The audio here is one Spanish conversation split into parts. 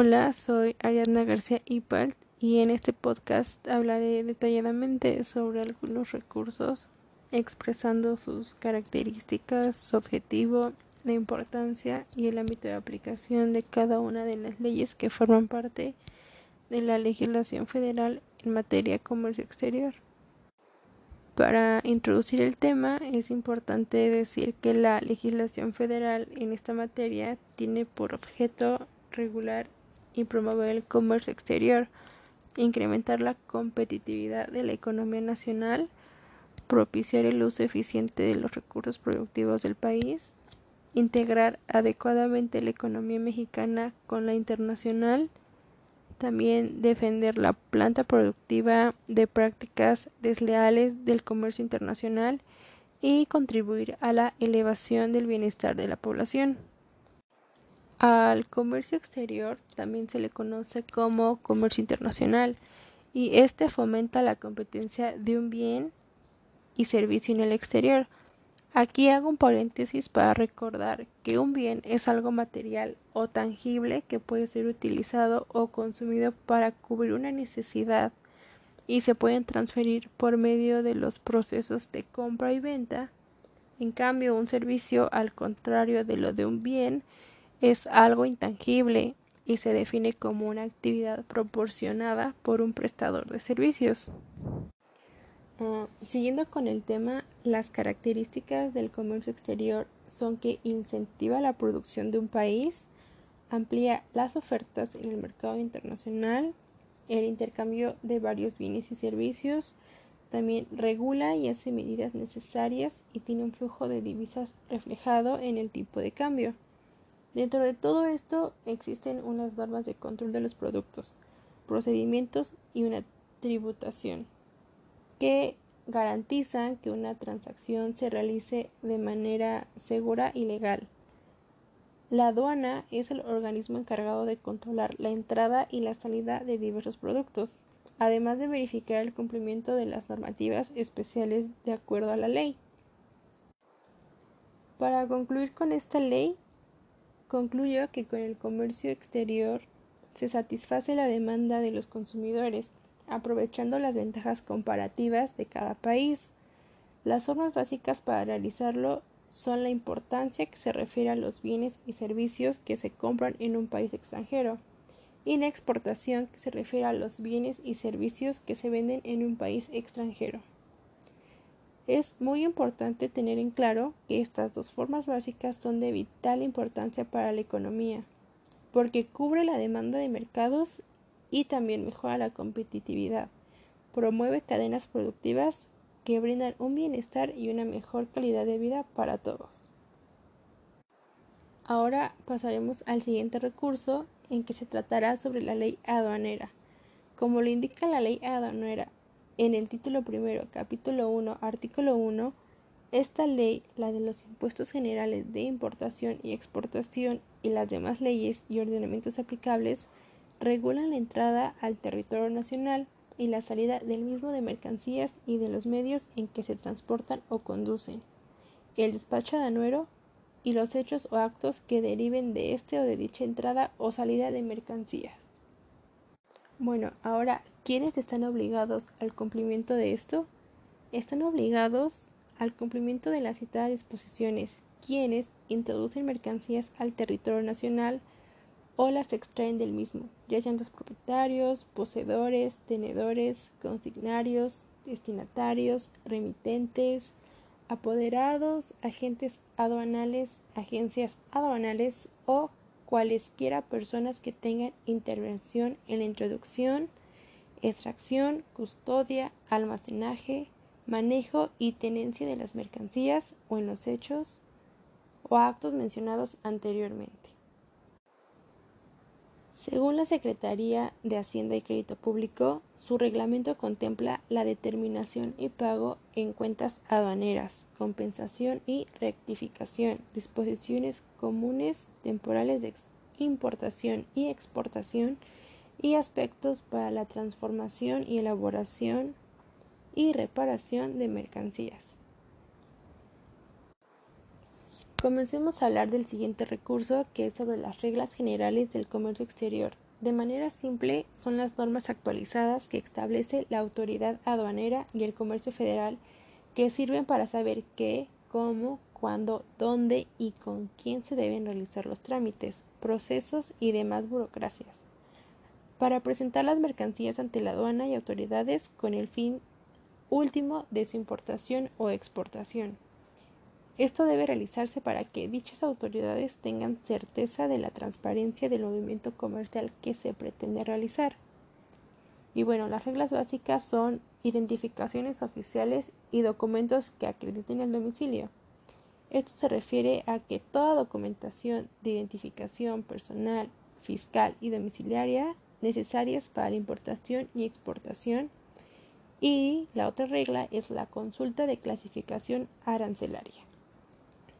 Hola, soy Ariadna García Ipalt y en este podcast hablaré detalladamente sobre algunos recursos expresando sus características, su objetivo, la importancia y el ámbito de aplicación de cada una de las leyes que forman parte de la legislación federal en materia de comercio exterior. Para introducir el tema es importante decir que la legislación federal en esta materia tiene por objeto regular y promover el comercio exterior, incrementar la competitividad de la economía nacional, propiciar el uso eficiente de los recursos productivos del país, integrar adecuadamente la economía mexicana con la internacional, también defender la planta productiva de prácticas desleales del comercio internacional y contribuir a la elevación del bienestar de la población. Al comercio exterior también se le conoce como comercio internacional y este fomenta la competencia de un bien y servicio en el exterior. Aquí hago un paréntesis para recordar que un bien es algo material o tangible que puede ser utilizado o consumido para cubrir una necesidad y se pueden transferir por medio de los procesos de compra y venta. En cambio, un servicio, al contrario de lo de un bien, es algo intangible y se define como una actividad proporcionada por un prestador de servicios. Ah, siguiendo con el tema, las características del comercio exterior son que incentiva la producción de un país, amplía las ofertas en el mercado internacional, el intercambio de varios bienes y servicios, también regula y hace medidas necesarias y tiene un flujo de divisas reflejado en el tipo de cambio. Dentro de todo esto existen unas normas de control de los productos, procedimientos y una tributación que garantizan que una transacción se realice de manera segura y legal. La aduana es el organismo encargado de controlar la entrada y la salida de diversos productos, además de verificar el cumplimiento de las normativas especiales de acuerdo a la ley. Para concluir con esta ley, concluyo que con el comercio exterior se satisface la demanda de los consumidores, aprovechando las ventajas comparativas de cada país. Las formas básicas para realizarlo son la importancia que se refiere a los bienes y servicios que se compran en un país extranjero y la exportación que se refiere a los bienes y servicios que se venden en un país extranjero. Es muy importante tener en claro que estas dos formas básicas son de vital importancia para la economía, porque cubre la demanda de mercados y también mejora la competitividad, promueve cadenas productivas que brindan un bienestar y una mejor calidad de vida para todos. Ahora pasaremos al siguiente recurso en que se tratará sobre la ley aduanera. Como lo indica la ley aduanera en el título primero, capítulo 1, artículo 1, esta ley, la de los impuestos generales de importación y exportación y las demás leyes y ordenamientos aplicables, regulan la entrada al territorio nacional y la salida del mismo de mercancías y de los medios en que se transportan o conducen, el despacho aduanero y los hechos o actos que deriven de este o de dicha entrada o salida de mercancías. Bueno, ahora, ¿quiénes están obligados al cumplimiento de esto? Están obligados al cumplimiento de las citadas disposiciones, quienes introducen mercancías al territorio nacional o las extraen del mismo, ya sean los propietarios, poseedores, tenedores, consignarios, destinatarios, remitentes, apoderados, agentes aduanales, agencias aduanales o cualesquiera personas que tengan intervención en la introducción, extracción, custodia, almacenaje, manejo y tenencia de las mercancías o en los hechos o actos mencionados anteriormente. Según la Secretaría de Hacienda y Crédito Público, su reglamento contempla la determinación y pago en cuentas aduaneras, compensación y rectificación, disposiciones comunes temporales de importación y exportación, y aspectos para la transformación y elaboración y reparación de mercancías. Comencemos a hablar del siguiente recurso que es sobre las reglas generales del comercio exterior. De manera simple, son las normas actualizadas que establece la autoridad aduanera y el comercio federal que sirven para saber qué, cómo, cuándo, dónde y con quién se deben realizar los trámites, procesos y demás burocracias para presentar las mercancías ante la aduana y autoridades con el fin último de su importación o exportación. Esto debe realizarse para que dichas autoridades tengan certeza de la transparencia del movimiento comercial que se pretende realizar. Y bueno, las reglas básicas son identificaciones oficiales y documentos que acrediten el domicilio. Esto se refiere a que toda documentación de identificación personal, fiscal y domiciliaria necesarias para importación y exportación. Y la otra regla es la consulta de clasificación arancelaria.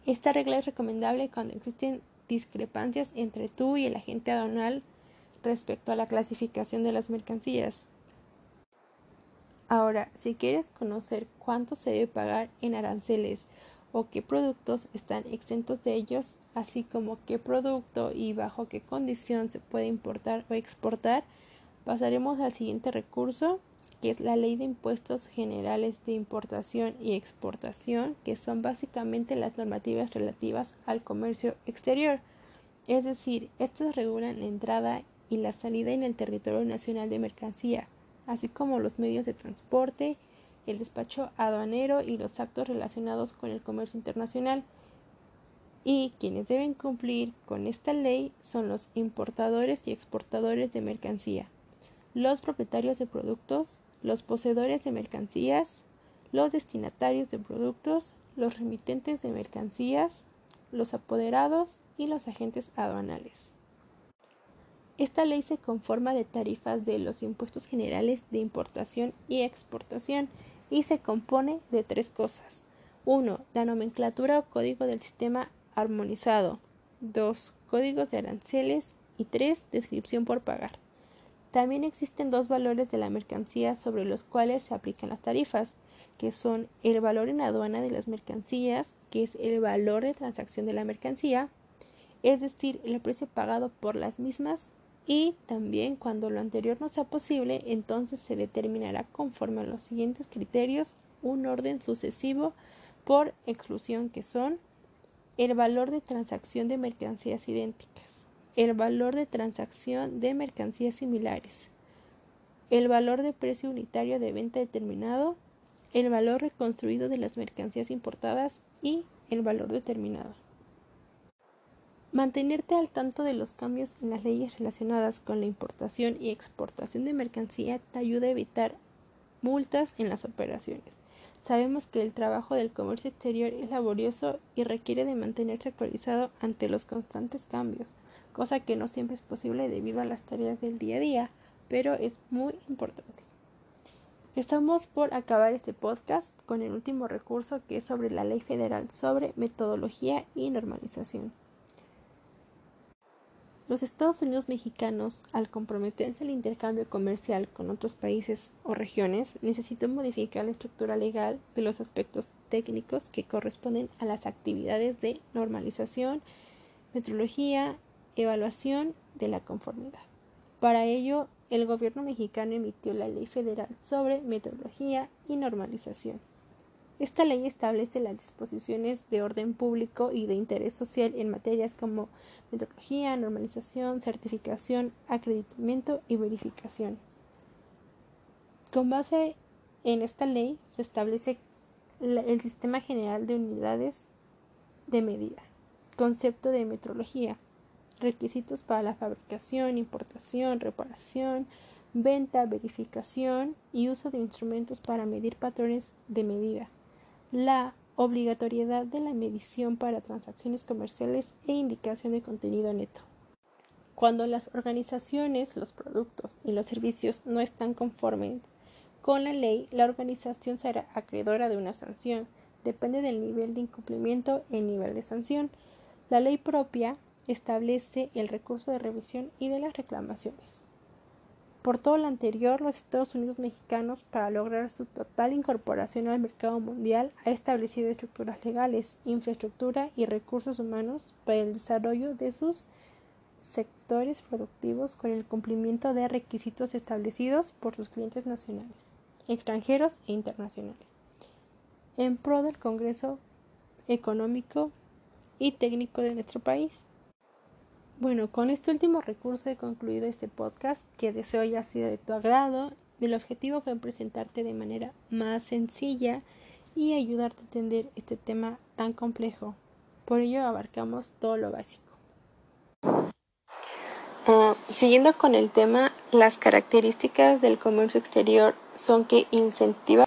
Esta regla es recomendable cuando existen discrepancias entre tú y el agente aduanal respecto a la clasificación de las mercancías. Ahora, si quieres conocer cuánto se debe pagar en aranceles o qué productos están exentos de ellos, así como qué producto y bajo qué condición se puede importar o exportar, pasaremos al siguiente recurso, que es la Ley de Impuestos Generales de Importación y Exportación, que son básicamente las normativas relativas al comercio exterior. Es decir, estas regulan la entrada y la salida en el territorio nacional de mercancía, así como los medios de transporte, el despacho aduanero y los actos relacionados con el comercio internacional. Y quienes deben cumplir con esta ley son los importadores y exportadores de mercancía, los propietarios de productos, los poseedores de mercancías, los destinatarios de productos, los remitentes de mercancías, los apoderados y los agentes aduanales. Esta ley se conforma de tarifas de los impuestos generales de importación y exportación y se compone de tres cosas. 1. La nomenclatura o código del sistema armonizado. 2. Códigos de aranceles. Y 3. Descripción por pagar. También existen dos valores de la mercancía sobre los cuales se aplican las tarifas, que son el valor en aduana de las mercancías, que es el valor de transacción de la mercancía, es decir, el precio pagado por las mismas y también cuando lo anterior no sea posible, entonces se determinará conforme a los siguientes criterios un orden sucesivo por exclusión que son el valor de transacción de mercancías idénticas, el valor de transacción de mercancías similares, el valor de precio unitario de venta determinado, el valor reconstruido de las mercancías importadas y el valor determinado. Mantenerte al tanto de los cambios en las leyes relacionadas con la importación y exportación de mercancía te ayuda a evitar multas en las operaciones. Sabemos que el trabajo del comercio exterior es laborioso y requiere de mantenerse actualizado ante los constantes cambios, cosa que no siempre es posible debido a las tareas del día a día, pero es muy importante. Estamos por acabar este podcast con el último recurso que es sobre la ley federal sobre metodología y normalización. Los Estados Unidos mexicanos, al comprometerse al intercambio comercial con otros países o regiones, necesitan modificar la estructura legal de los aspectos técnicos que corresponden a las actividades de normalización, metrología, evaluación de la conformidad. Para ello, el gobierno mexicano emitió la Ley Federal sobre Metodología y Normalización. Esta ley establece las disposiciones de orden público y de interés social en materias como metodología, normalización, certificación, acreditamiento y verificación. Con base en esta ley se establece el Sistema General de Unidades de Medida, concepto de metrología, requisitos para la fabricación, importación, reparación, venta, verificación y uso de instrumentos para medir patrones de medida la obligatoriedad de la medición para transacciones comerciales e indicación de contenido neto. Cuando las organizaciones, los productos y los servicios no están conformes con la ley, la organización será acreedora de una sanción. Depende del nivel de incumplimiento el nivel de sanción. La ley propia establece el recurso de revisión y de las reclamaciones. Por todo lo anterior, los Estados Unidos mexicanos, para lograr su total incorporación al mercado mundial, ha establecido estructuras legales, infraestructura y recursos humanos para el desarrollo de sus sectores productivos con el cumplimiento de requisitos establecidos por sus clientes nacionales, extranjeros e internacionales, en pro del Congreso económico y técnico de nuestro país. Bueno, con este último recurso he concluido este podcast que deseo haya sido de tu agrado. El objetivo fue presentarte de manera más sencilla y ayudarte a entender este tema tan complejo. Por ello abarcamos todo lo básico. Ah, siguiendo con el tema, las características del comercio exterior son que incentiva